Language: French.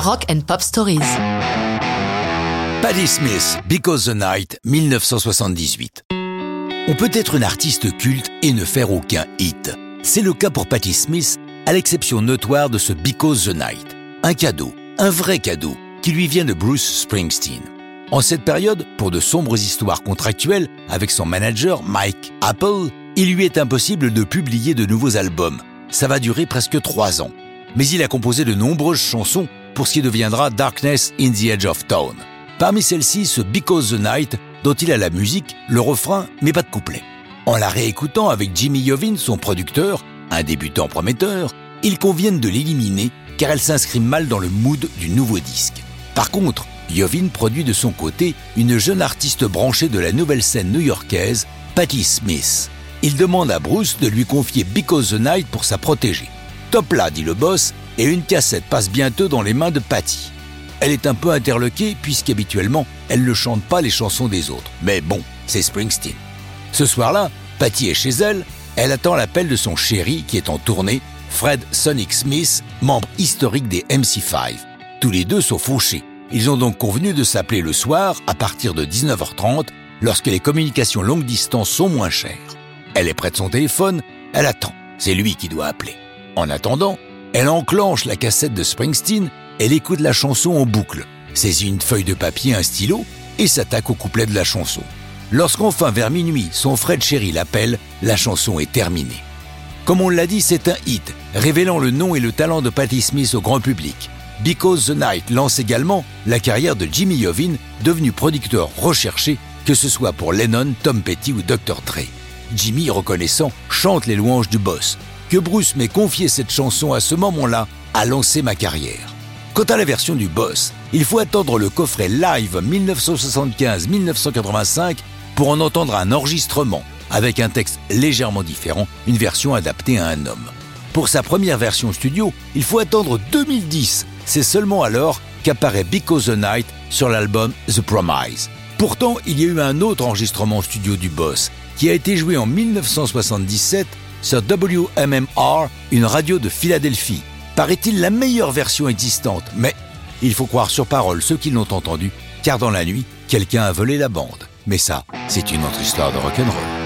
Rock and Pop Stories. Patti Smith, Because the Night, 1978. On peut être une artiste culte et ne faire aucun hit. C'est le cas pour Patti Smith, à l'exception notoire de ce Because the Night. Un cadeau, un vrai cadeau, qui lui vient de Bruce Springsteen. En cette période, pour de sombres histoires contractuelles avec son manager Mike Apple, il lui est impossible de publier de nouveaux albums. Ça va durer presque trois ans. Mais il a composé de nombreuses chansons pour ce qui deviendra Darkness in the Edge of Town. Parmi celles-ci, ce Because the Night, dont il a la musique, le refrain, mais pas de couplet. En la réécoutant avec Jimmy Yovin, son producteur, un débutant prometteur, ils conviennent de l'éliminer car elle s'inscrit mal dans le mood du nouveau disque. Par contre, Yovin produit de son côté une jeune artiste branchée de la nouvelle scène new-yorkaise, Patti Smith. Il demande à Bruce de lui confier Because the Night pour sa protégée. Top là, dit le boss, et une cassette passe bientôt dans les mains de Patty. Elle est un peu interloquée puisqu'habituellement, elle ne chante pas les chansons des autres. Mais bon, c'est Springsteen. Ce soir-là, Patty est chez elle, elle attend l'appel de son chéri qui est en tournée, Fred Sonic Smith, membre historique des MC5. Tous les deux sont fauchés. Ils ont donc convenu de s'appeler le soir à partir de 19h30 lorsque les communications longue distance sont moins chères. Elle est près de son téléphone, elle attend. C'est lui qui doit appeler. En attendant, elle enclenche la cassette de Springsteen, elle écoute la chanson en boucle, saisit une feuille de papier, un stylo et s'attaque au couplet de la chanson. Lorsqu'enfin vers minuit, son Fred chéri l'appelle, la chanson est terminée. Comme on l'a dit, c'est un hit, révélant le nom et le talent de Patti Smith au grand public. Because the Night lance également la carrière de Jimmy Iovine, devenu producteur recherché, que ce soit pour Lennon, Tom Petty ou Dr. Dre. Jimmy, reconnaissant, chante les louanges du boss. Que Bruce m'ait confié cette chanson à ce moment-là a lancé ma carrière. Quant à la version du boss, il faut attendre le coffret live 1975-1985 pour en entendre un enregistrement, avec un texte légèrement différent, une version adaptée à un homme. Pour sa première version studio, il faut attendre 2010. C'est seulement alors qu'apparaît Because the Night sur l'album The Promise. Pourtant, il y a eu un autre enregistrement studio du boss, qui a été joué en 1977 sur WMMR, une radio de Philadelphie. Paraît-il la meilleure version existante, mais il faut croire sur parole ceux qui l'ont entendu, car dans la nuit, quelqu'un a volé la bande. Mais ça, c'est une autre histoire de rock'n'roll.